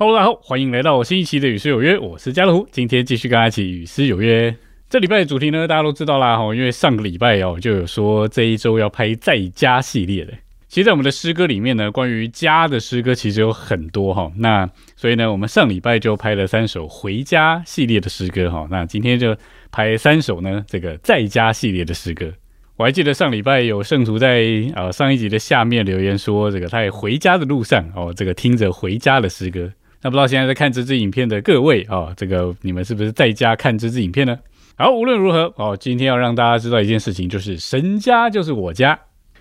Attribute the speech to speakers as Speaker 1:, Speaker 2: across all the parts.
Speaker 1: Hello，大家好，欢迎来到新一期的与诗有约，我是家乐福，今天继续跟大家一起与诗有约。这礼拜的主题呢，大家都知道啦，因为上个礼拜哦就有说这一周要拍在家系列的。其实，在我们的诗歌里面呢，关于家的诗歌其实有很多哈。那所以呢，我们上礼拜就拍了三首回家系列的诗歌哈。那今天就拍三首呢，这个在家系列的诗歌。我还记得上礼拜有圣徒在呃上一集的下面留言说，这个他在回家的路上哦，这个听着回家的诗歌。那不知道现在在看这支影片的各位啊，这个你们是不是在家看这支影片呢？好，无论如何哦，今天要让大家知道一件事情，就是神家就是我家。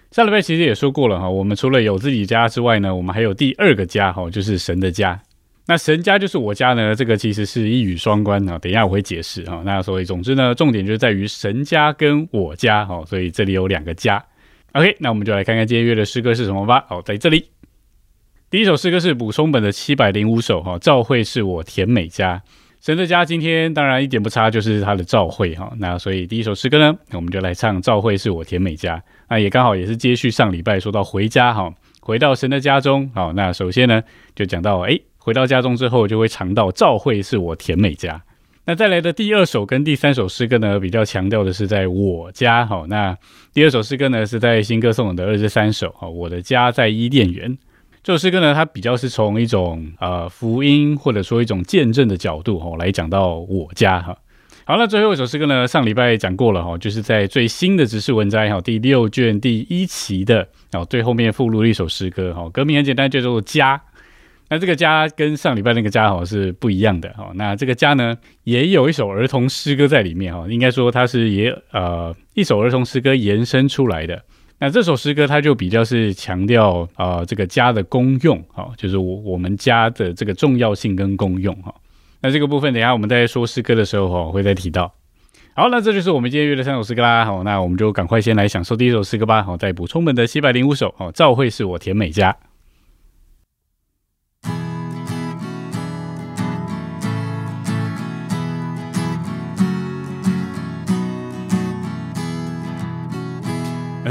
Speaker 1: 上礼拜其实也说过了哈，我们除了有自己家之外呢，我们还有第二个家哈，就是神的家。那神家就是我家呢，这个其实是一语双关啊。等一下我会解释啊。那所以总之呢，重点就在于神家跟我家哈，所以这里有两个家。OK，那我们就来看看今天约的诗歌是什么吧。好，在这里。第一首诗歌是补充本的七百零五首哈，召会是我甜美家，神的家今天当然一点不差，就是他的召会哈。那所以第一首诗歌呢，我们就来唱召会是我甜美家，那也刚好也是接续上礼拜说到回家哈，回到神的家中好。那首先呢就讲到哎，回到家中之后就会尝到召会是我甜美家。那再来的第二首跟第三首诗歌呢，比较强调的是在我家哈。那第二首诗歌呢是在新歌颂的二十三首哈，我的家在伊甸园。这首诗歌呢，它比较是从一种呃福音或者说一种见证的角度哈来讲到我家哈。好，那最后一首诗歌呢，上礼拜讲过了哈，就是在最新的指示文摘哈第六卷第一期的哦最后面附录了一首诗歌哈，歌名很简单，叫做家。那这个家跟上礼拜那个家哈是不一样的哈。那这个家呢，也有一首儿童诗歌在里面哈，应该说它是也呃一首儿童诗歌延伸出来的。那这首诗歌它就比较是强调啊这个家的功用哈，就是我我们家的这个重要性跟功用哈。那这个部分等下我们在说诗歌的时候哈会再提到。好，那这就是我们今天约的三首诗歌啦。好，那我们就赶快先来享受第一首诗歌吧。好，再补充本的七百零五首。好，赵会是我甜美家。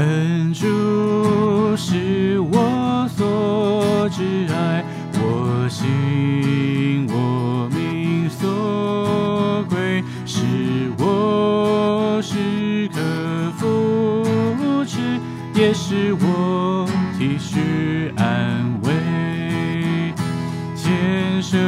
Speaker 2: 恩主是我所挚爱，我心我命所归，是我时刻扶持，也是我体恤安慰，建生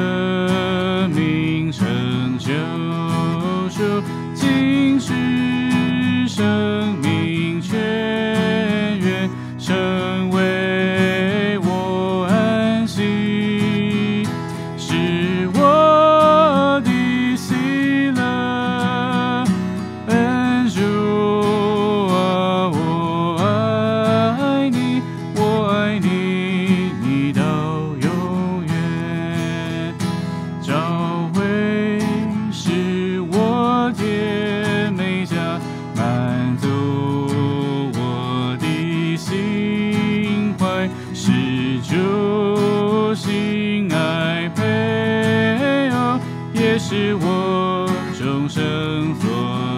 Speaker 2: 是我终生所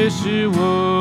Speaker 2: 也是我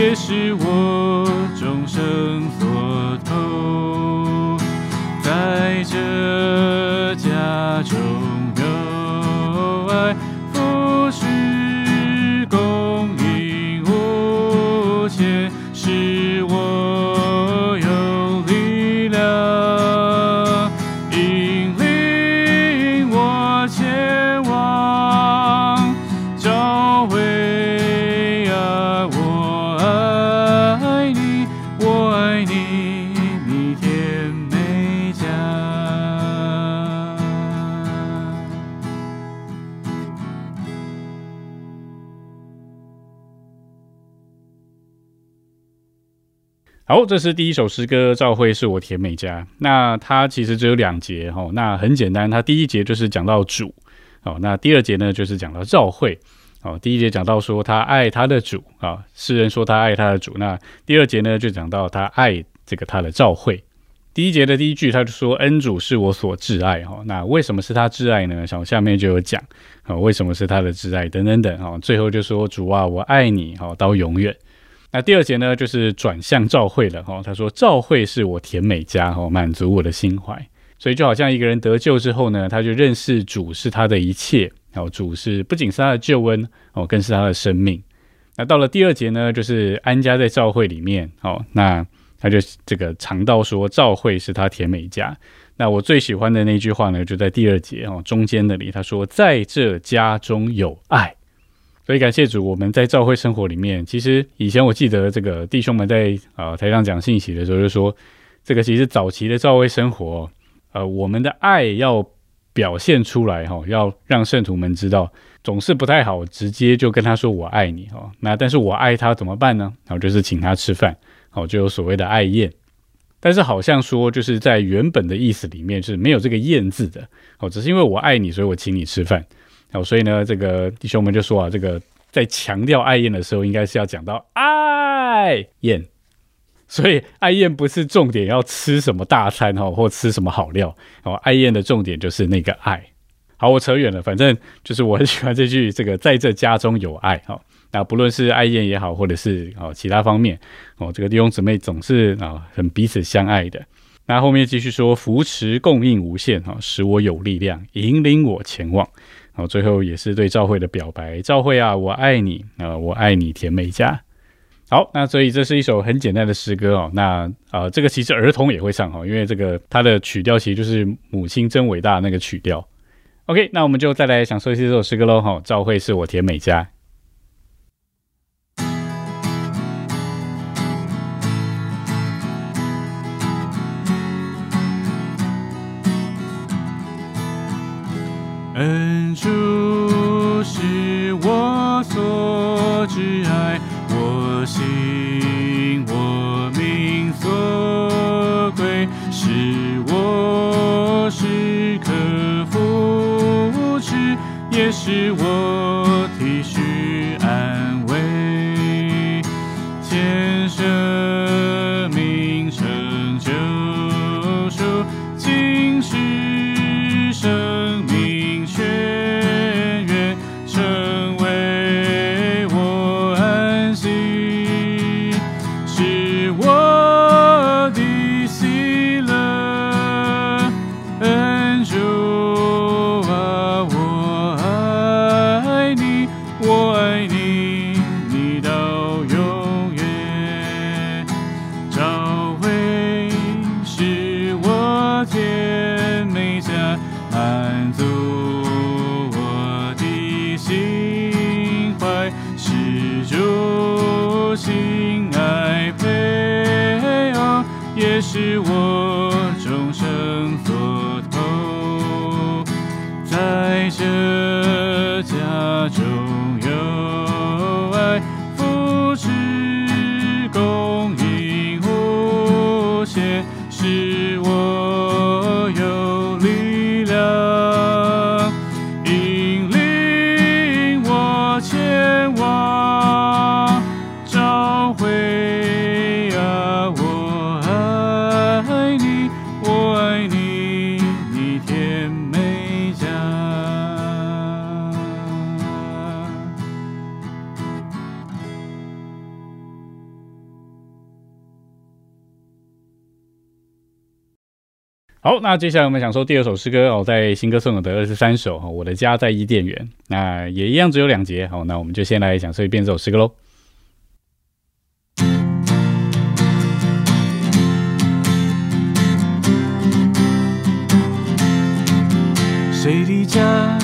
Speaker 2: 也是我终生所投。这
Speaker 1: 是第一首诗歌《教会是我甜美家》。那它其实只有两节哈，那很简单，它第一节就是讲到主，哦，那第二节呢就是讲到教会。哦，第一节讲到说他爱他的主啊，诗人说他爱他的主。那第二节呢就讲到他爱这个他的召会。第一节的第一句他就说恩主是我所挚爱哈，那为什么是他挚爱呢？像下面就有讲啊，为什么是他的挚爱等等等哈，最后就说主啊，我爱你哈到永远。那第二节呢，就是转向教会了哈。他说：“教会是我甜美家哈，满足我的心怀。”所以就好像一个人得救之后呢，他就认识主是他的一切，哦，主是不仅是他的救恩哦，更是他的生命。那到了第二节呢，就是安家在教会里面哦，那他就这个尝到说教会是他甜美家。那我最喜欢的那句话呢，就在第二节哦中间那里，他说：“在这家中有爱。”所以感谢主，我们在教会生活里面，其实以前我记得这个弟兄们在呃台上讲信息的时候，就说这个其实早期的教会生活，呃，我们的爱要表现出来哈，要让圣徒们知道，总是不太好直接就跟他说我爱你哈。那但是我爱他怎么办呢？然后就是请他吃饭，好就有所谓的爱宴。但是好像说就是在原本的意思里面是没有这个宴字的哦，只是因为我爱你，所以我请你吃饭。好，所以呢，这个弟兄们就说啊，这个在强调爱宴的时候，应该是要讲到爱宴。所以爱宴不是重点要吃什么大餐哈，或吃什么好料哦，爱宴的重点就是那个爱。好，我扯远了，反正就是我很喜欢这句，这个在这家中有爱哈。那不论是爱宴也好，或者是哦其他方面哦，这个弟兄姊妹总是啊很彼此相爱的。那后面继续说，扶持供应无限哈，使我有力量，引领我前往。然后最后也是对赵慧的表白，赵慧啊，我爱你啊，我爱你，甜美家。好，那所以这是一首很简单的诗歌哦。那啊，这个其实儿童也会唱哈，因为这个它的曲调其实就是母亲真伟大那个曲调。OK，那我们就再来享受一下这首诗歌喽哈。赵慧是我甜美家。
Speaker 2: 恩主是我所挚爱，我心我命所归，是我时刻扶持，也是我体恤安慰，牵生
Speaker 1: 那接下来我们想说第二首诗歌哦，在新歌送有的二十三首哈，我的家在伊甸园，那也一样只有两节，好，那我们就先来享受一遍这首诗歌喽。
Speaker 2: 谁的家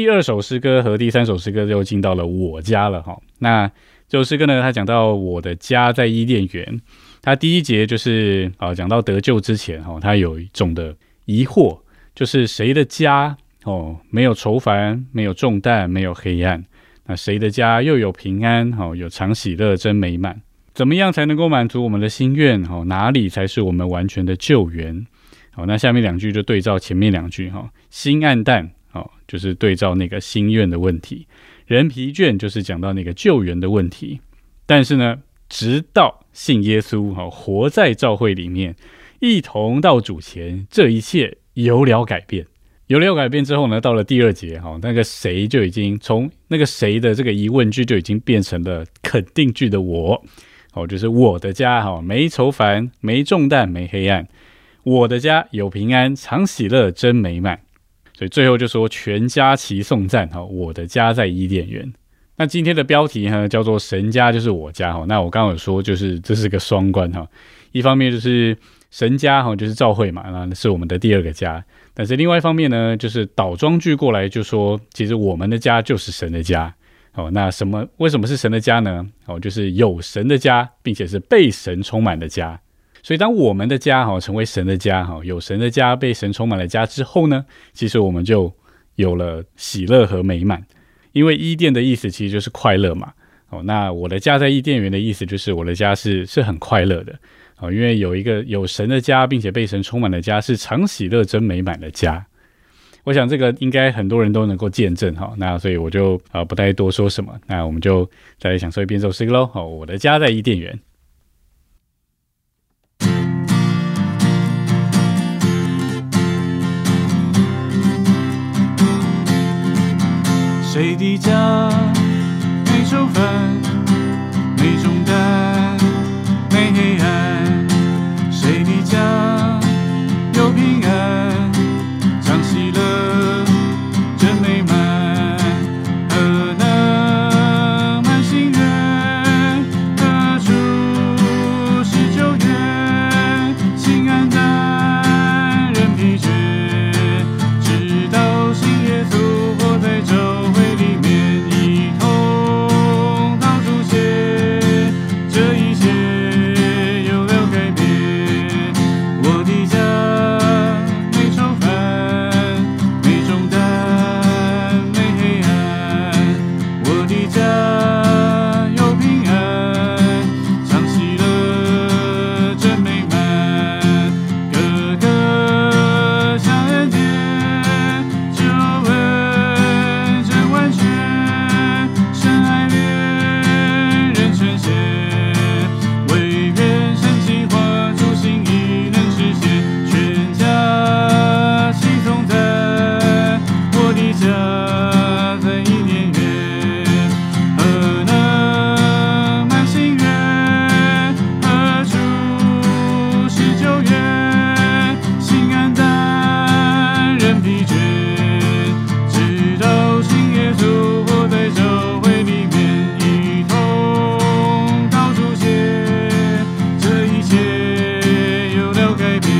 Speaker 1: 第二首诗歌和第三首诗歌就进到了我家了哈。那这首诗歌呢，它讲到我的家在伊甸园。它第一节就是啊，讲到得救之前哈，它有一种的疑惑，就是谁的家哦没有愁烦，没有重担，没有黑暗？那谁的家又有平安？哦，有常喜乐，真美满。怎么样才能够满足我们的心愿？哦，哪里才是我们完全的救援？好，那下面两句就对照前面两句哈，心暗淡。哦，就是对照那个心愿的问题，人疲倦就是讲到那个救援的问题。但是呢，直到信耶稣，哈、活在教会里面，一同到主前，这一切有了改变。有了改变之后呢，到了第二节，哈、那个谁就已经从那个谁的这个疑问句就已经变成了肯定句的我，哦，就是我的家，哈、没愁烦，没重担，没黑暗，我的家有平安，常喜乐，真美满。所以最后就说全家齐颂赞哈，我的家在伊甸园。那今天的标题呢叫做神家就是我家哈。那我刚刚有说就是这是个双关哈，一方面就是神家哈就是教会嘛，那是我们的第二个家。但是另外一方面呢，就是倒装句过来就说，其实我们的家就是神的家。哦，那什么为什么是神的家呢？哦，就是有神的家，并且是被神充满的家。所以，当我们的家哈成为神的家哈，有神的家被神充满了家之后呢，其实我们就有了喜乐和美满。因为伊甸的意思其实就是快乐嘛。哦，那我的家在伊甸园的意思就是我的家是是很快乐的。哦，因为有一个有神的家，并且被神充满的家，是常喜乐、真美满的家。我想这个应该很多人都能够见证哈。那所以我就啊、呃、不太多说什么。那我们就再来享受一遍这首诗歌喽。好，我的家在伊甸园。
Speaker 2: 谁的家没仇恨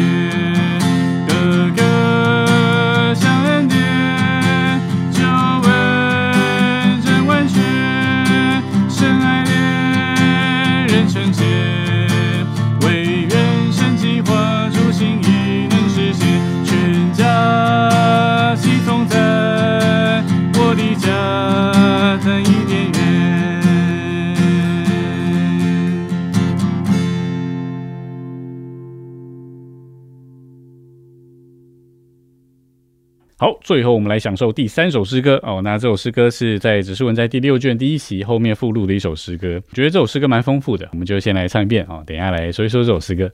Speaker 2: you.
Speaker 1: 好最后我们来享受第三首诗歌。哦那这首诗歌是在指示文在第六卷第一席后面附录的一首诗歌。觉得这首诗歌蛮丰富的我们就先来唱一遍。哦等一下来说一说这首诗歌。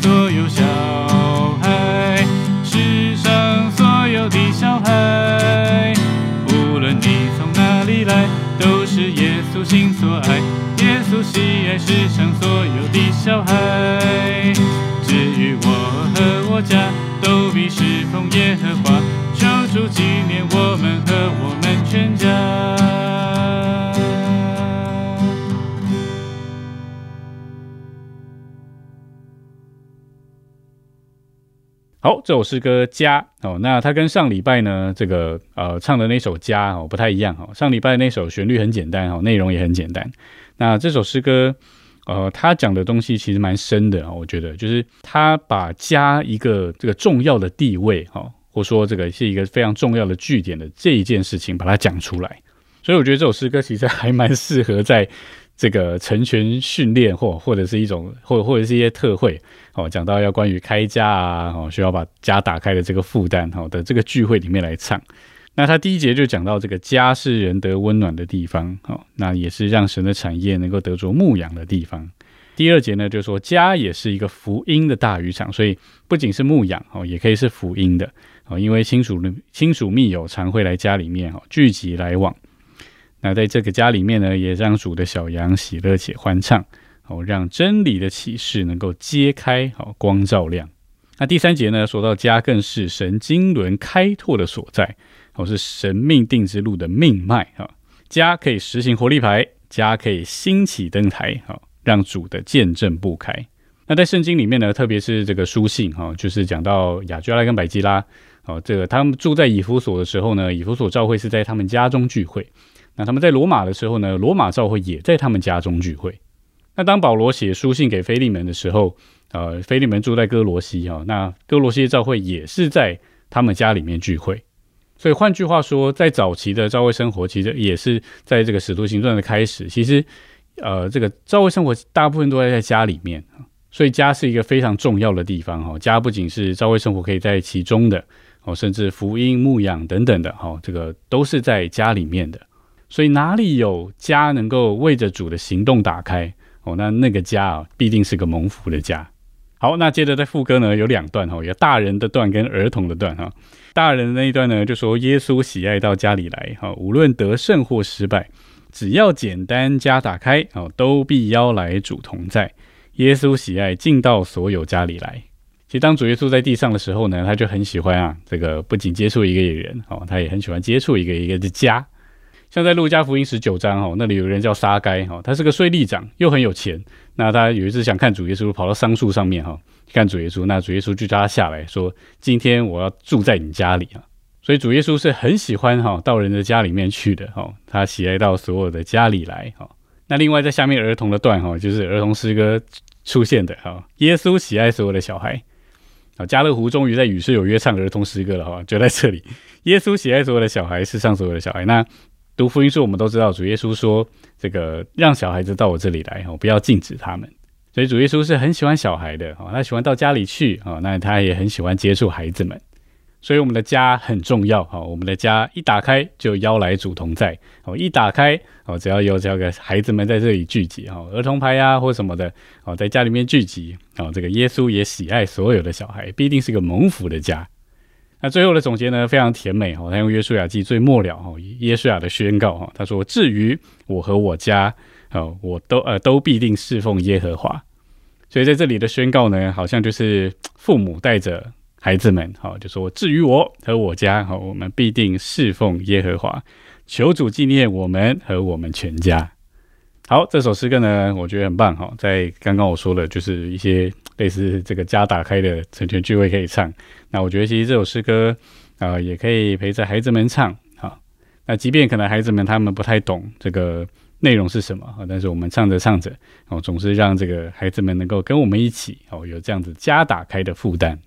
Speaker 2: 所有小孩，世上所有的小孩，无论你从哪里来，都是耶稣心所爱，耶稣喜爱世上所有的小孩。至于我和我家，都必侍奉耶和华，求主纪念我们和我们全家。
Speaker 1: 好，这首诗歌《家》哦，那它跟上礼拜呢这个呃唱的那首《家》哦不太一样哦。上礼拜那首旋律很简单哦，内容也很简单。那这首诗歌呃，它讲的东西其实蛮深的啊，我觉得就是它把家一个这个重要的地位哈，或说这个是一个非常重要的据点的这一件事情，把它讲出来。所以我觉得这首诗歌其实还蛮适合在这个成全训练或或者是一种或或者是一些特会哦，讲到要关于开家啊，哦需要把家打开的这个负担好的这个聚会里面来唱。那他第一节就讲到这个家是人得温暖的地方，哦，那也是让神的产业能够得着牧养的地方。第二节呢，就说家也是一个福音的大渔场，所以不仅是牧养哦，也可以是福音的哦，因为亲属亲属密友常会来家里面哦聚集来往。那在这个家里面呢，也让主的小羊喜乐且欢畅哦，让真理的启示能够揭开哦，光照亮。那第三节呢，说到家更是神经轮开拓的所在。哦，是神命定之路的命脉啊！家可以实行活力牌，家可以兴起登台，好让主的见证不开。那在圣经里面呢，特别是这个书信哈，就是讲到亚居拉跟百基拉，哦，这个他们住在以弗所的时候呢，以弗所教会是在他们家中聚会。那他们在罗马的时候呢，罗马教会也在他们家中聚会。那当保罗写书信给菲利门的时候，呃，菲利门住在哥罗西哈，那哥罗西的教会也是在他们家里面聚会。所以换句话说，在早期的教会生活，其实也是在这个使徒行传的开始。其实，呃，这个教会生活大部分都在在家里面所以家是一个非常重要的地方哈。家不仅是教会生活可以在其中的哦，甚至福音牧养等等的哈，这个都是在家里面的。所以哪里有家能够为着主的行动打开哦，那那个家啊，必定是个蒙福的家。好，那接着在副歌呢有两段哈，有大人的段跟儿童的段哈。大人的那一段呢，就说耶稣喜爱到家里来，哈，无论得胜或失败，只要简单家打开，哦，都必邀来主同在。耶稣喜爱进到所有家里来。其实当主耶稣在地上的时候呢，他就很喜欢啊，这个不仅接触一个人，哦，他也很喜欢接触一个一个的家。像在路加福音十九章，哦，那里有人叫撒该，哈，他是个税吏长，又很有钱。那他有一次想看主耶稣，跑到桑树上面，哈。看主耶稣，那主耶稣就叫他下来说：“今天我要住在你家里啊！”所以主耶稣是很喜欢哈到人的家里面去的哈，他喜爱到所有的家里来哈。那另外在下面儿童的段哈，就是儿童诗歌出现的哈。耶稣喜爱所有的小孩啊，家乐福终于在与世有约唱儿童诗歌了哈，就在这里。耶稣喜爱所有的小孩，世上所有的小孩。那读福音书我们都知道，主耶稣说这个让小孩子到我这里来哈，不要禁止他们。所以主耶稣是很喜欢小孩的哦，他喜欢到家里去哦，那他也很喜欢接触孩子们，所以我们的家很重要哦，我们的家一打开就邀来主同在哦，一打开哦，只要有这个孩子们在这里聚集哦，儿童牌呀或什么的哦，在家里面聚集哦，这个耶稣也喜爱所有的小孩，必定是个蒙福的家。那最后的总结呢，非常甜美哦，他用约书亚记最末了哦，约书亚的宣告哈，他说：“至于我和我家哦，我都呃都必定侍奉耶和华。”所以在这里的宣告呢，好像就是父母带着孩子们，好就说：至于我和我家，好我们必定侍奉耶和华，求主纪念我们和我们全家。好，这首诗歌呢，我觉得很棒哈。在刚刚我说的，就是一些类似这个家打开的成全聚会可以唱。那我觉得其实这首诗歌啊，也可以陪着孩子们唱。好，那即便可能孩子们他们不太懂这个。内容是什么啊？但是我们唱着唱着，哦，总是让这个孩子们能够跟我们一起哦，有这样子家打开的负担，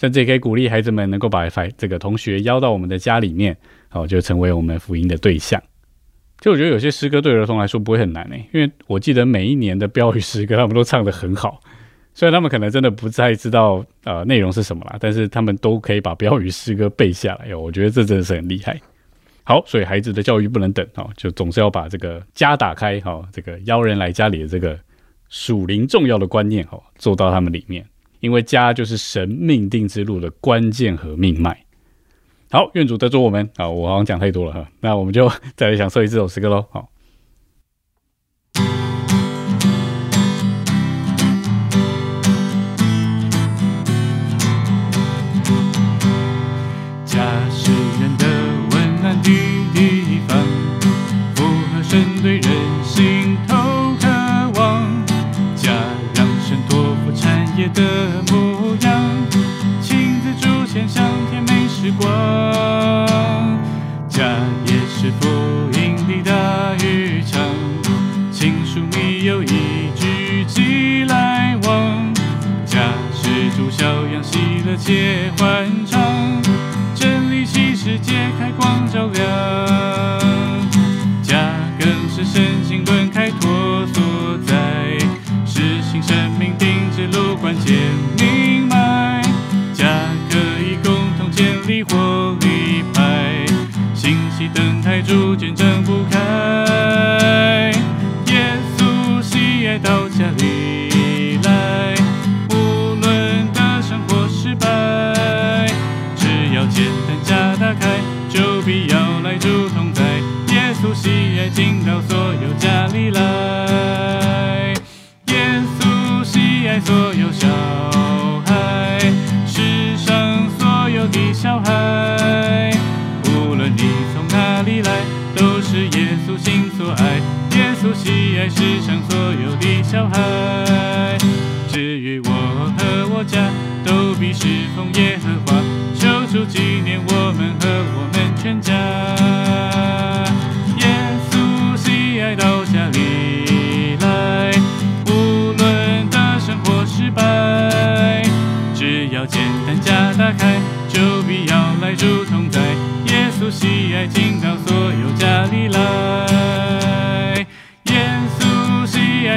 Speaker 1: 甚至也可以鼓励孩子们能够把这个同学邀到我们的家里面，哦，就成为我们福音的对象。就我觉得有些诗歌对儿童来说不会很难诶，因为我记得每一年的标语诗歌他们都唱得很好，虽然他们可能真的不太知道呃内容是什么啦，但是他们都可以把标语诗歌背下来哟，我觉得这真的是很厉害。
Speaker 2: 好，所以孩子的教育不能等哦，就总是要把这个家打开哈，这个邀人来家里的这个属灵重要的观念哈，做到他们里面，因为家就是神命定之路的关键和命脉。好，愿主得助我们啊，我好像讲太多了哈，那我们就 再来享受一首诗歌喽。好。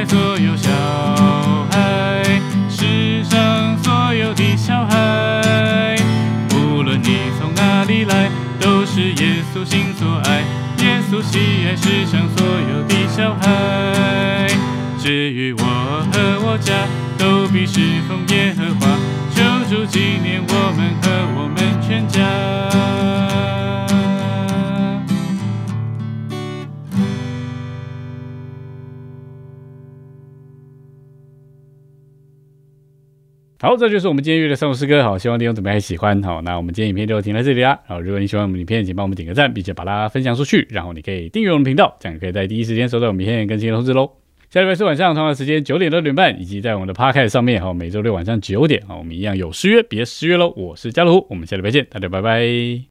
Speaker 1: 所有小孩，世上所有的小孩，无论你从哪里来，都是耶稣心所爱。耶稣喜爱世上所有的小孩，至于我和我家，都必侍奉耶和华，求主纪念我们和我们全家。
Speaker 2: 好，这就是我们今天约的三首诗歌。好，希望弟兄姊妹还喜欢。好，那我们今天影片就停在这里啦。好，如果你喜欢我们影片，请帮我们点个赞，并且把它分享出去。然后你可以订阅我们频道，这样可以在第一时间收到我们影片更新的通知喽。下礼拜四晚上同样时间九点到六点半，以及在我们的 p a r k a s 上面。好，每周六晚上九点。好，我们一样有失约，别失约喽。我是加鲁，我们下礼拜见，大家拜拜。